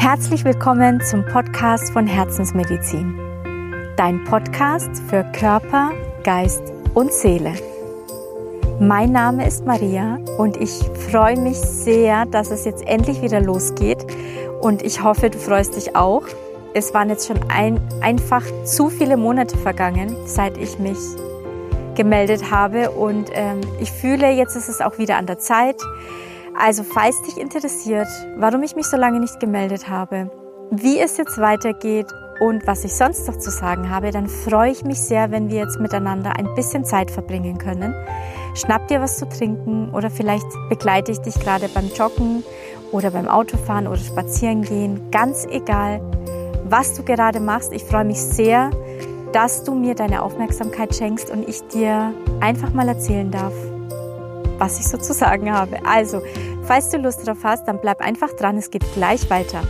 Herzlich willkommen zum Podcast von Herzensmedizin. Dein Podcast für Körper, Geist und Seele. Mein Name ist Maria und ich freue mich sehr, dass es jetzt endlich wieder losgeht. Und ich hoffe, du freust dich auch. Es waren jetzt schon ein, einfach zu viele Monate vergangen, seit ich mich gemeldet habe. Und ähm, ich fühle, jetzt ist es auch wieder an der Zeit. Also falls dich interessiert, warum ich mich so lange nicht gemeldet habe, wie es jetzt weitergeht und was ich sonst noch zu sagen habe, dann freue ich mich sehr, wenn wir jetzt miteinander ein bisschen Zeit verbringen können. Schnapp dir was zu trinken oder vielleicht begleite ich dich gerade beim Joggen oder beim Autofahren oder Spazierengehen. Ganz egal, was du gerade machst. Ich freue mich sehr, dass du mir deine Aufmerksamkeit schenkst und ich dir einfach mal erzählen darf, was ich so zu sagen habe. Also, falls du Lust drauf hast, dann bleib einfach dran, es geht gleich weiter.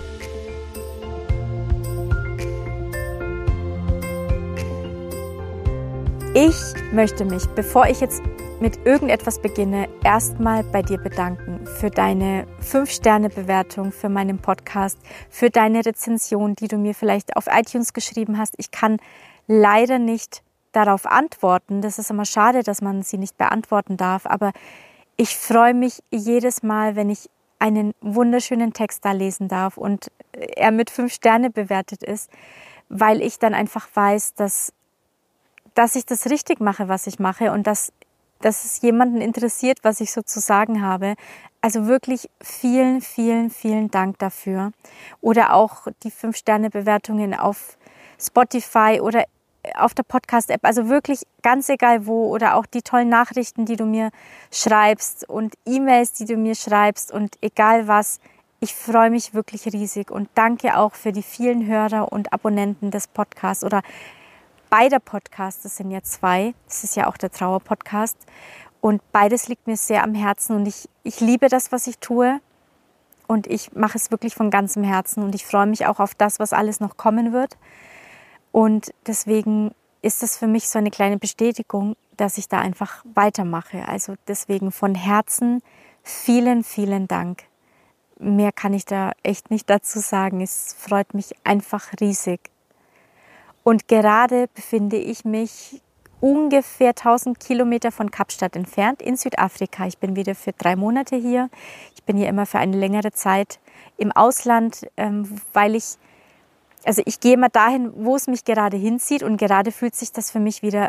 Ich möchte mich, bevor ich jetzt mit irgendetwas beginne, erstmal bei dir bedanken für deine 5-Sterne-Bewertung für meinen Podcast, für deine Rezension, die du mir vielleicht auf iTunes geschrieben hast. Ich kann leider nicht darauf antworten. Das ist immer schade, dass man sie nicht beantworten darf. Aber ich freue mich jedes Mal, wenn ich einen wunderschönen Text da lesen darf und er mit fünf Sterne bewertet ist, weil ich dann einfach weiß, dass, dass ich das richtig mache, was ich mache und dass, dass es jemanden interessiert, was ich so zu sagen habe. Also wirklich vielen, vielen, vielen Dank dafür. Oder auch die fünf Sterne Bewertungen auf Spotify oder auf der Podcast-App, also wirklich ganz egal wo oder auch die tollen Nachrichten, die du mir schreibst und E-Mails, die du mir schreibst und egal was, ich freue mich wirklich riesig und danke auch für die vielen Hörer und Abonnenten des Podcasts oder beider Podcasts, das sind ja zwei, das ist ja auch der Trauer-Podcast und beides liegt mir sehr am Herzen und ich, ich liebe das, was ich tue und ich mache es wirklich von ganzem Herzen und ich freue mich auch auf das, was alles noch kommen wird. Und deswegen ist das für mich so eine kleine Bestätigung, dass ich da einfach weitermache. Also deswegen von Herzen vielen, vielen Dank. Mehr kann ich da echt nicht dazu sagen. Es freut mich einfach riesig. Und gerade befinde ich mich ungefähr 1000 Kilometer von Kapstadt entfernt in Südafrika. Ich bin wieder für drei Monate hier. Ich bin hier immer für eine längere Zeit im Ausland, ähm, weil ich also ich gehe immer dahin, wo es mich gerade hinzieht und gerade fühlt sich das für mich wieder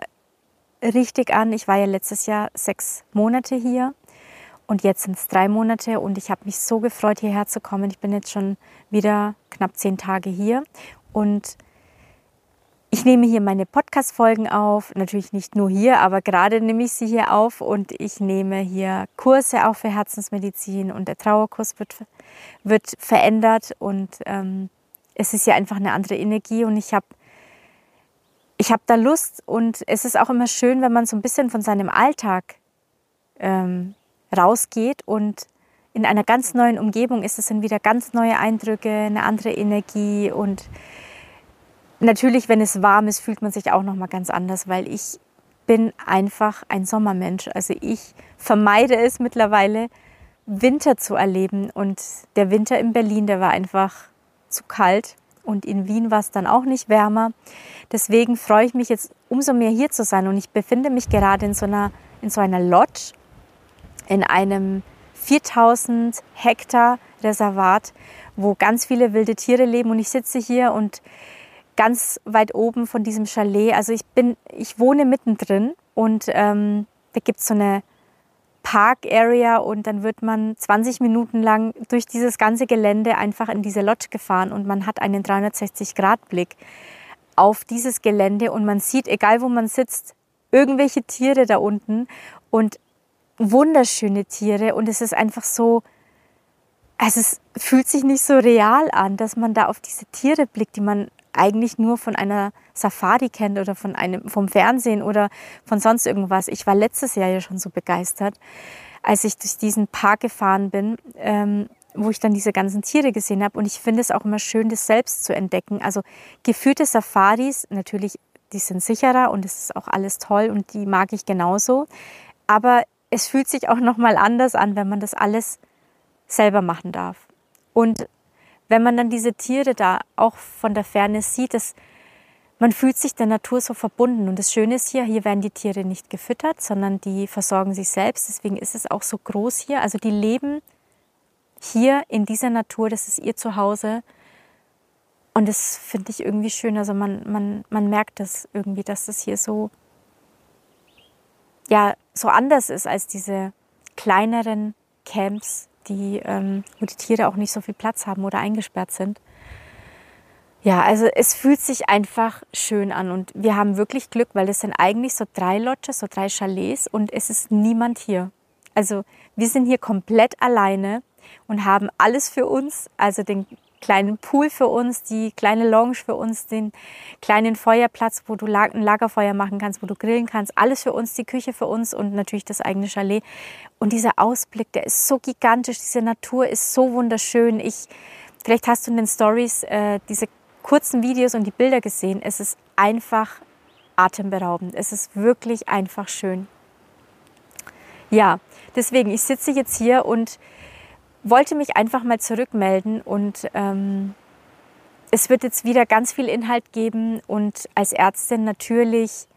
richtig an. Ich war ja letztes Jahr sechs Monate hier und jetzt sind es drei Monate und ich habe mich so gefreut, hierher zu kommen. Ich bin jetzt schon wieder knapp zehn Tage hier und ich nehme hier meine Podcast-Folgen auf, natürlich nicht nur hier, aber gerade nehme ich sie hier auf und ich nehme hier Kurse auch für Herzensmedizin und der Trauerkurs wird, wird verändert und ähm, es ist ja einfach eine andere Energie und ich habe ich hab da Lust und es ist auch immer schön, wenn man so ein bisschen von seinem Alltag ähm, rausgeht und in einer ganz neuen Umgebung ist, es sind wieder ganz neue Eindrücke, eine andere Energie und natürlich, wenn es warm ist, fühlt man sich auch noch mal ganz anders, weil ich bin einfach ein Sommermensch. Also ich vermeide es mittlerweile, Winter zu erleben und der Winter in Berlin, der war einfach zu kalt und in Wien war es dann auch nicht wärmer. Deswegen freue ich mich jetzt umso mehr hier zu sein. Und ich befinde mich gerade in so einer, in so einer Lodge, in einem 4000 Hektar Reservat, wo ganz viele wilde Tiere leben. Und ich sitze hier und ganz weit oben von diesem Chalet, also ich bin, ich wohne mittendrin und ähm, da gibt es so eine Park Area und dann wird man 20 Minuten lang durch dieses ganze Gelände einfach in diese Lodge gefahren und man hat einen 360-Grad-Blick auf dieses Gelände und man sieht, egal wo man sitzt, irgendwelche Tiere da unten und wunderschöne Tiere und es ist einfach so, also es fühlt sich nicht so real an, dass man da auf diese Tiere blickt, die man eigentlich nur von einer Safari kennt oder von einem, vom Fernsehen oder von sonst irgendwas. Ich war letztes Jahr ja schon so begeistert, als ich durch diesen Park gefahren bin, ähm, wo ich dann diese ganzen Tiere gesehen habe. Und ich finde es auch immer schön, das selbst zu entdecken. Also geführte Safaris, natürlich, die sind sicherer und es ist auch alles toll und die mag ich genauso. Aber es fühlt sich auch nochmal anders an, wenn man das alles selber machen darf. Und wenn man dann diese Tiere da auch von der Ferne sieht, das, man fühlt sich der Natur so verbunden. Und das Schöne ist hier, hier werden die Tiere nicht gefüttert, sondern die versorgen sich selbst. Deswegen ist es auch so groß hier. Also die leben hier in dieser Natur, das ist ihr Zuhause. Und das finde ich irgendwie schön. Also man, man, man merkt das irgendwie, dass das hier so, ja, so anders ist als diese kleineren Camps, die, ähm, wo die Tiere auch nicht so viel Platz haben oder eingesperrt sind. Ja, also es fühlt sich einfach schön an und wir haben wirklich Glück, weil es sind eigentlich so drei Lodges, so drei Chalets und es ist niemand hier. Also wir sind hier komplett alleine und haben alles für uns, also den kleinen Pool für uns, die kleine Lounge für uns, den kleinen Feuerplatz, wo du ein Lagerfeuer machen kannst, wo du grillen kannst, alles für uns, die Küche für uns und natürlich das eigene Chalet. Und dieser Ausblick, der ist so gigantisch, diese Natur ist so wunderschön. Ich, vielleicht hast du in den Stories äh, diese kurzen Videos und die Bilder gesehen. Es ist einfach atemberaubend. Es ist wirklich einfach schön. Ja, deswegen, ich sitze jetzt hier und wollte mich einfach mal zurückmelden und ähm, es wird jetzt wieder ganz viel Inhalt geben und als Ärztin natürlich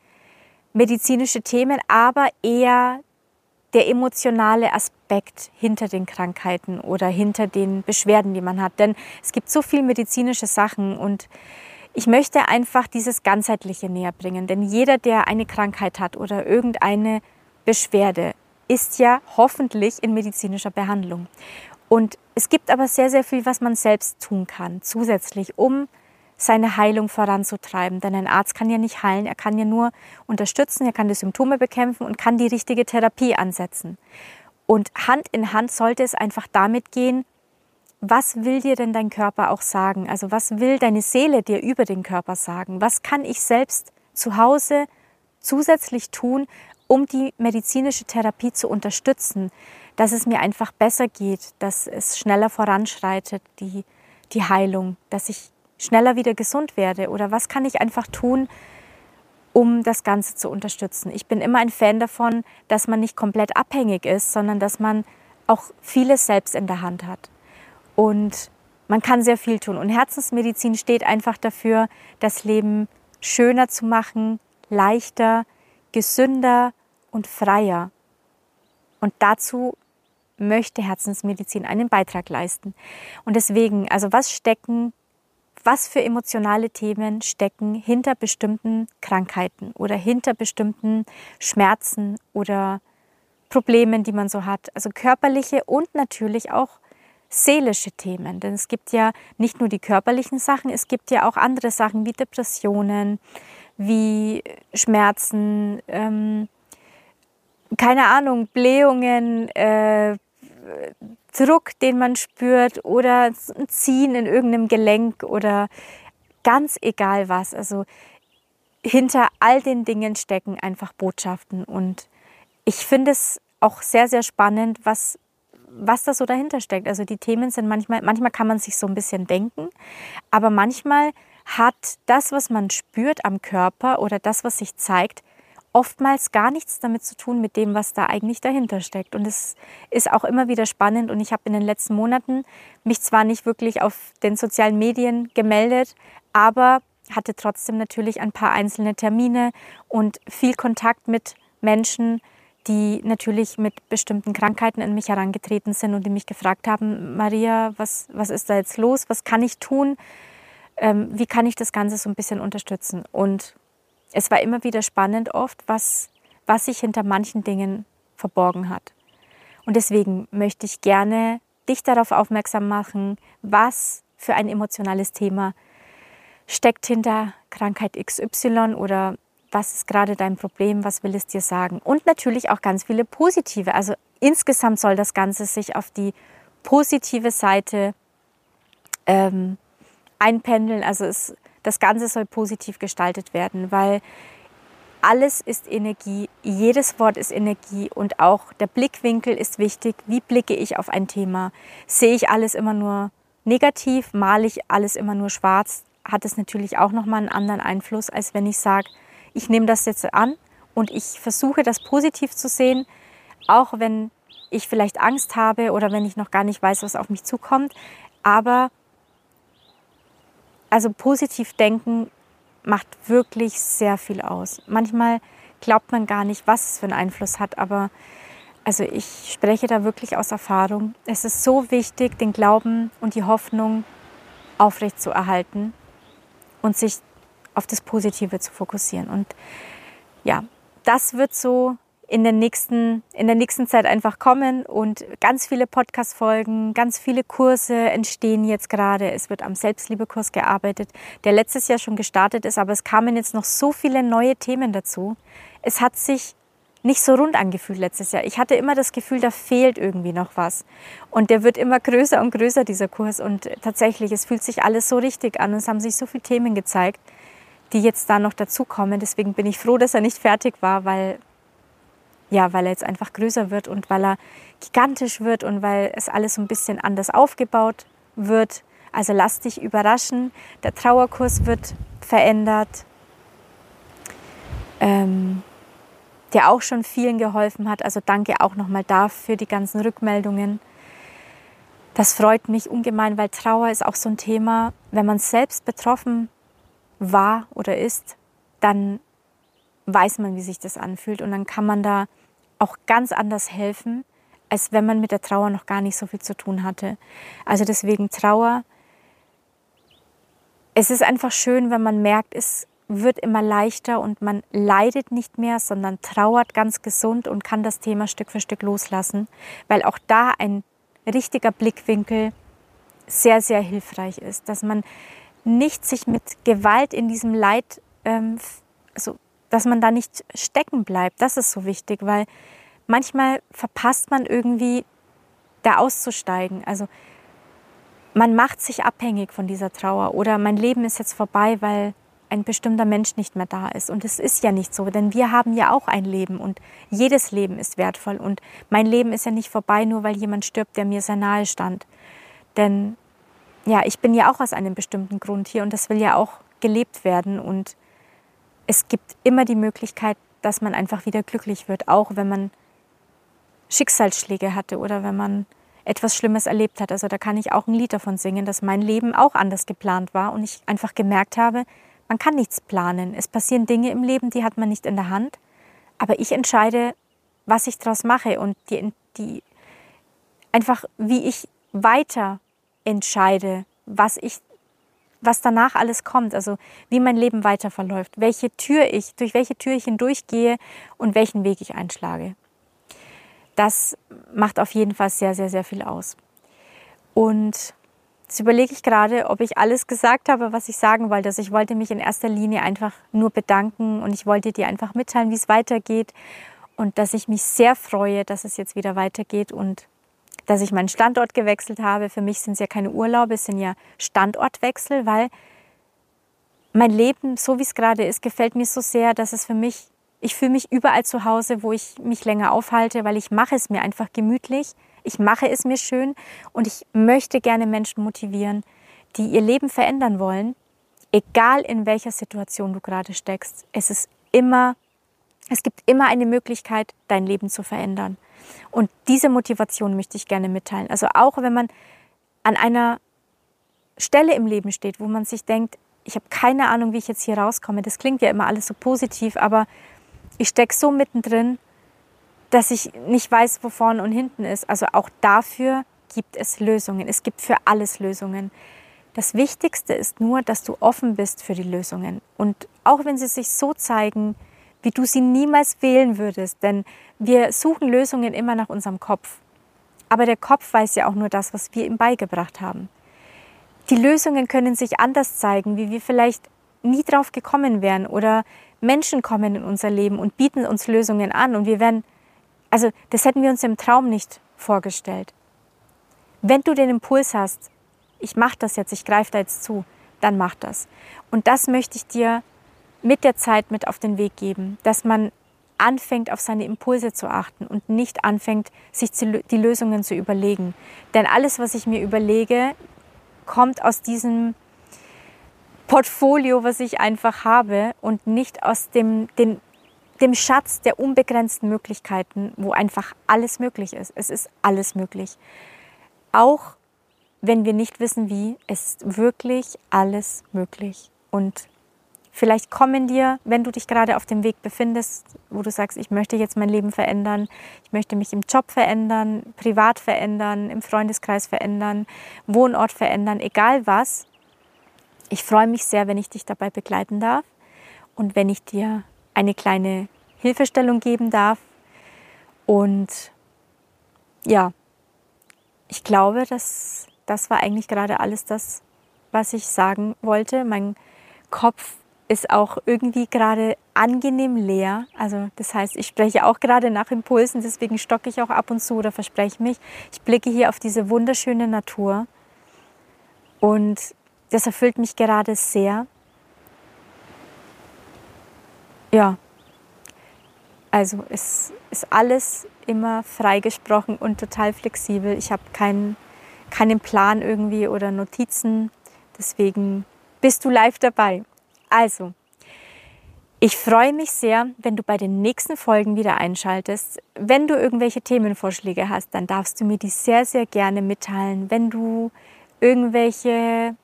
medizinische Themen, aber eher der emotionale Aspekt hinter den Krankheiten oder hinter den Beschwerden, die man hat. Denn es gibt so viel medizinische Sachen und ich möchte einfach dieses Ganzheitliche näher bringen. Denn jeder, der eine Krankheit hat oder irgendeine Beschwerde, ist ja hoffentlich in medizinischer Behandlung. Und es gibt aber sehr, sehr viel, was man selbst tun kann, zusätzlich, um seine Heilung voranzutreiben. Denn ein Arzt kann ja nicht heilen, er kann ja nur unterstützen, er kann die Symptome bekämpfen und kann die richtige Therapie ansetzen. Und Hand in Hand sollte es einfach damit gehen, was will dir denn dein Körper auch sagen? Also was will deine Seele dir über den Körper sagen? Was kann ich selbst zu Hause zusätzlich tun, um die medizinische Therapie zu unterstützen, dass es mir einfach besser geht, dass es schneller voranschreitet, die, die Heilung, dass ich schneller wieder gesund werde? Oder was kann ich einfach tun, um das Ganze zu unterstützen? Ich bin immer ein Fan davon, dass man nicht komplett abhängig ist, sondern dass man auch vieles selbst in der Hand hat. Und man kann sehr viel tun. Und Herzensmedizin steht einfach dafür, das Leben schöner zu machen, leichter, gesünder und freier. Und dazu möchte Herzensmedizin einen Beitrag leisten. Und deswegen, also was stecken was für emotionale Themen stecken hinter bestimmten Krankheiten oder hinter bestimmten Schmerzen oder Problemen, die man so hat. Also körperliche und natürlich auch seelische Themen. Denn es gibt ja nicht nur die körperlichen Sachen, es gibt ja auch andere Sachen wie Depressionen, wie Schmerzen, ähm, keine Ahnung, Blähungen, äh, Druck, den man spürt oder ein Ziehen in irgendeinem Gelenk oder ganz egal was. Also hinter all den Dingen stecken einfach Botschaften und ich finde es auch sehr, sehr spannend, was, was da so dahinter steckt. Also die Themen sind manchmal, manchmal kann man sich so ein bisschen denken, aber manchmal hat das, was man spürt am Körper oder das, was sich zeigt, oftmals gar nichts damit zu tun mit dem, was da eigentlich dahinter steckt. Und es ist auch immer wieder spannend. Und ich habe in den letzten Monaten mich zwar nicht wirklich auf den sozialen Medien gemeldet, aber hatte trotzdem natürlich ein paar einzelne Termine und viel Kontakt mit Menschen, die natürlich mit bestimmten Krankheiten an mich herangetreten sind und die mich gefragt haben, Maria, was, was ist da jetzt los? Was kann ich tun? Ähm, wie kann ich das Ganze so ein bisschen unterstützen? Und es war immer wieder spannend oft, was, was sich hinter manchen Dingen verborgen hat. Und deswegen möchte ich gerne dich darauf aufmerksam machen, was für ein emotionales Thema steckt hinter Krankheit XY oder was ist gerade dein Problem, was will es dir sagen. Und natürlich auch ganz viele positive. Also insgesamt soll das Ganze sich auf die positive Seite ähm, einpendeln. Also es das Ganze soll positiv gestaltet werden, weil alles ist Energie, jedes Wort ist Energie und auch der Blickwinkel ist wichtig. Wie blicke ich auf ein Thema? Sehe ich alles immer nur negativ? Male ich alles immer nur schwarz? Hat es natürlich auch nochmal einen anderen Einfluss, als wenn ich sage, ich nehme das jetzt an und ich versuche das positiv zu sehen, auch wenn ich vielleicht Angst habe oder wenn ich noch gar nicht weiß, was auf mich zukommt. Aber also positiv denken macht wirklich sehr viel aus. Manchmal glaubt man gar nicht, was es für einen Einfluss hat, aber also ich spreche da wirklich aus Erfahrung. Es ist so wichtig, den Glauben und die Hoffnung aufrecht zu erhalten und sich auf das Positive zu fokussieren. Und ja, das wird so in der nächsten, in der nächsten Zeit einfach kommen und ganz viele Podcast-Folgen, ganz viele Kurse entstehen jetzt gerade. Es wird am Selbstliebekurs gearbeitet, der letztes Jahr schon gestartet ist, aber es kamen jetzt noch so viele neue Themen dazu. Es hat sich nicht so rund angefühlt letztes Jahr. Ich hatte immer das Gefühl, da fehlt irgendwie noch was. Und der wird immer größer und größer, dieser Kurs. Und tatsächlich, es fühlt sich alles so richtig an und es haben sich so viele Themen gezeigt, die jetzt da noch dazukommen. Deswegen bin ich froh, dass er nicht fertig war, weil ja, weil er jetzt einfach größer wird und weil er gigantisch wird und weil es alles so ein bisschen anders aufgebaut wird. Also lass dich überraschen. Der Trauerkurs wird verändert, ähm, der auch schon vielen geholfen hat. Also danke auch nochmal dafür die ganzen Rückmeldungen. Das freut mich ungemein, weil Trauer ist auch so ein Thema, wenn man selbst betroffen war oder ist, dann weiß man, wie sich das anfühlt und dann kann man da auch ganz anders helfen, als wenn man mit der Trauer noch gar nicht so viel zu tun hatte. Also deswegen Trauer. Es ist einfach schön, wenn man merkt, es wird immer leichter und man leidet nicht mehr, sondern trauert ganz gesund und kann das Thema Stück für Stück loslassen, weil auch da ein richtiger Blickwinkel sehr, sehr hilfreich ist, dass man nicht sich mit Gewalt in diesem Leid ähm, also dass man da nicht stecken bleibt. Das ist so wichtig, weil manchmal verpasst man irgendwie, da auszusteigen. Also man macht sich abhängig von dieser Trauer oder mein Leben ist jetzt vorbei, weil ein bestimmter Mensch nicht mehr da ist. Und es ist ja nicht so, denn wir haben ja auch ein Leben und jedes Leben ist wertvoll. Und mein Leben ist ja nicht vorbei, nur weil jemand stirbt, der mir sehr nahe stand. Denn ja, ich bin ja auch aus einem bestimmten Grund hier und das will ja auch gelebt werden. Und es gibt immer die Möglichkeit, dass man einfach wieder glücklich wird, auch wenn man Schicksalsschläge hatte oder wenn man etwas Schlimmes erlebt hat. Also da kann ich auch ein Lied davon singen, dass mein Leben auch anders geplant war und ich einfach gemerkt habe, man kann nichts planen. Es passieren Dinge im Leben, die hat man nicht in der Hand, aber ich entscheide, was ich daraus mache und die, die einfach wie ich weiter entscheide, was ich was danach alles kommt, also wie mein Leben weiter verläuft, welche Tür ich, durch welche Tür ich hindurchgehe und welchen Weg ich einschlage. Das macht auf jeden Fall sehr, sehr, sehr viel aus. Und jetzt überlege ich gerade, ob ich alles gesagt habe, was ich sagen wollte. Also ich wollte mich in erster Linie einfach nur bedanken und ich wollte dir einfach mitteilen, wie es weitergeht und dass ich mich sehr freue, dass es jetzt wieder weitergeht und dass ich meinen Standort gewechselt habe. Für mich sind es ja keine Urlaube, es sind ja Standortwechsel, weil mein Leben, so wie es gerade ist, gefällt mir so sehr, dass es für mich, ich fühle mich überall zu Hause, wo ich mich länger aufhalte, weil ich mache es mir einfach gemütlich, ich mache es mir schön und ich möchte gerne Menschen motivieren, die ihr Leben verändern wollen, egal in welcher Situation du gerade steckst. Es ist immer, es gibt immer eine Möglichkeit, dein Leben zu verändern. Und diese Motivation möchte ich gerne mitteilen. Also auch wenn man an einer Stelle im Leben steht, wo man sich denkt, ich habe keine Ahnung, wie ich jetzt hier rauskomme. Das klingt ja immer alles so positiv, aber ich stecke so mittendrin, dass ich nicht weiß, wo vorne und hinten ist. Also auch dafür gibt es Lösungen. Es gibt für alles Lösungen. Das Wichtigste ist nur, dass du offen bist für die Lösungen. Und auch wenn sie sich so zeigen, wie du sie niemals wählen würdest. Denn wir suchen Lösungen immer nach unserem Kopf. Aber der Kopf weiß ja auch nur das, was wir ihm beigebracht haben. Die Lösungen können sich anders zeigen, wie wir vielleicht nie drauf gekommen wären. Oder Menschen kommen in unser Leben und bieten uns Lösungen an. Und wir werden, also das hätten wir uns im Traum nicht vorgestellt. Wenn du den Impuls hast, ich mache das jetzt, ich greife da jetzt zu, dann mach das. Und das möchte ich dir mit der Zeit mit auf den Weg geben, dass man anfängt, auf seine Impulse zu achten und nicht anfängt, sich die Lösungen zu überlegen. Denn alles, was ich mir überlege, kommt aus diesem Portfolio, was ich einfach habe und nicht aus dem, den, dem Schatz der unbegrenzten Möglichkeiten, wo einfach alles möglich ist. Es ist alles möglich. Auch wenn wir nicht wissen wie, ist wirklich alles möglich. Und vielleicht kommen dir, wenn du dich gerade auf dem Weg befindest, wo du sagst, ich möchte jetzt mein Leben verändern, ich möchte mich im Job verändern, privat verändern, im Freundeskreis verändern, Wohnort verändern, egal was. Ich freue mich sehr, wenn ich dich dabei begleiten darf und wenn ich dir eine kleine Hilfestellung geben darf. Und ja, ich glaube, dass das war eigentlich gerade alles das, was ich sagen wollte. Mein Kopf ist auch irgendwie gerade angenehm leer. Also das heißt, ich spreche auch gerade nach Impulsen, deswegen stocke ich auch ab und zu oder verspreche mich. Ich blicke hier auf diese wunderschöne Natur und das erfüllt mich gerade sehr. Ja, also es ist alles immer freigesprochen und total flexibel. Ich habe keinen, keinen Plan irgendwie oder Notizen. Deswegen bist du live dabei. Also, ich freue mich sehr, wenn du bei den nächsten Folgen wieder einschaltest. Wenn du irgendwelche Themenvorschläge hast, dann darfst du mir die sehr, sehr gerne mitteilen. Wenn du irgendwelche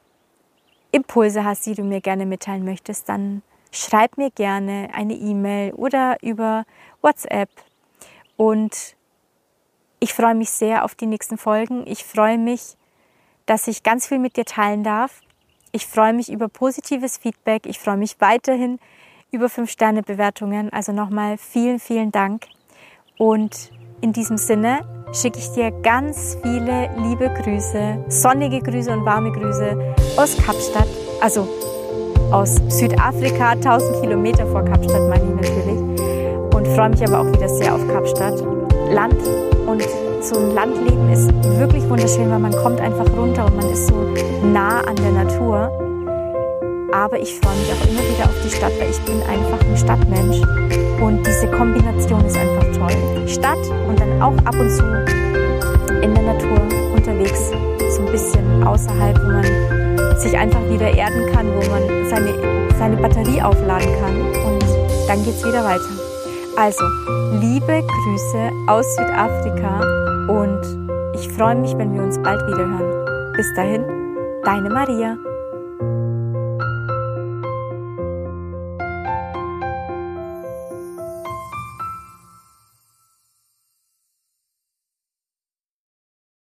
Impulse hast, die du mir gerne mitteilen möchtest, dann schreib mir gerne eine E-Mail oder über WhatsApp. Und ich freue mich sehr auf die nächsten Folgen. Ich freue mich, dass ich ganz viel mit dir teilen darf. Ich freue mich über positives Feedback. Ich freue mich weiterhin über 5-Sterne-Bewertungen. Also nochmal vielen, vielen Dank. Und in diesem Sinne schicke ich dir ganz viele liebe Grüße, sonnige Grüße und warme Grüße aus Kapstadt. Also aus Südafrika, 1000 Kilometer vor Kapstadt meine ich natürlich. Und freue mich aber auch wieder sehr auf Kapstadt. Land und so ein Landleben ist wirklich wunderschön, weil man kommt einfach runter und man ist so nah an der Natur. Aber ich freue mich auch immer wieder auf die Stadt, weil ich bin einfach ein Stadtmensch. Und diese Kombination ist einfach toll. Stadt und dann auch ab und zu in der Natur unterwegs, so ein bisschen außerhalb, wo man sich einfach wieder erden kann, wo man seine, seine Batterie aufladen kann und dann geht es wieder weiter. Also, liebe Grüße aus Südafrika und ich freue mich, wenn wir uns bald wieder hören. Bis dahin, deine Maria.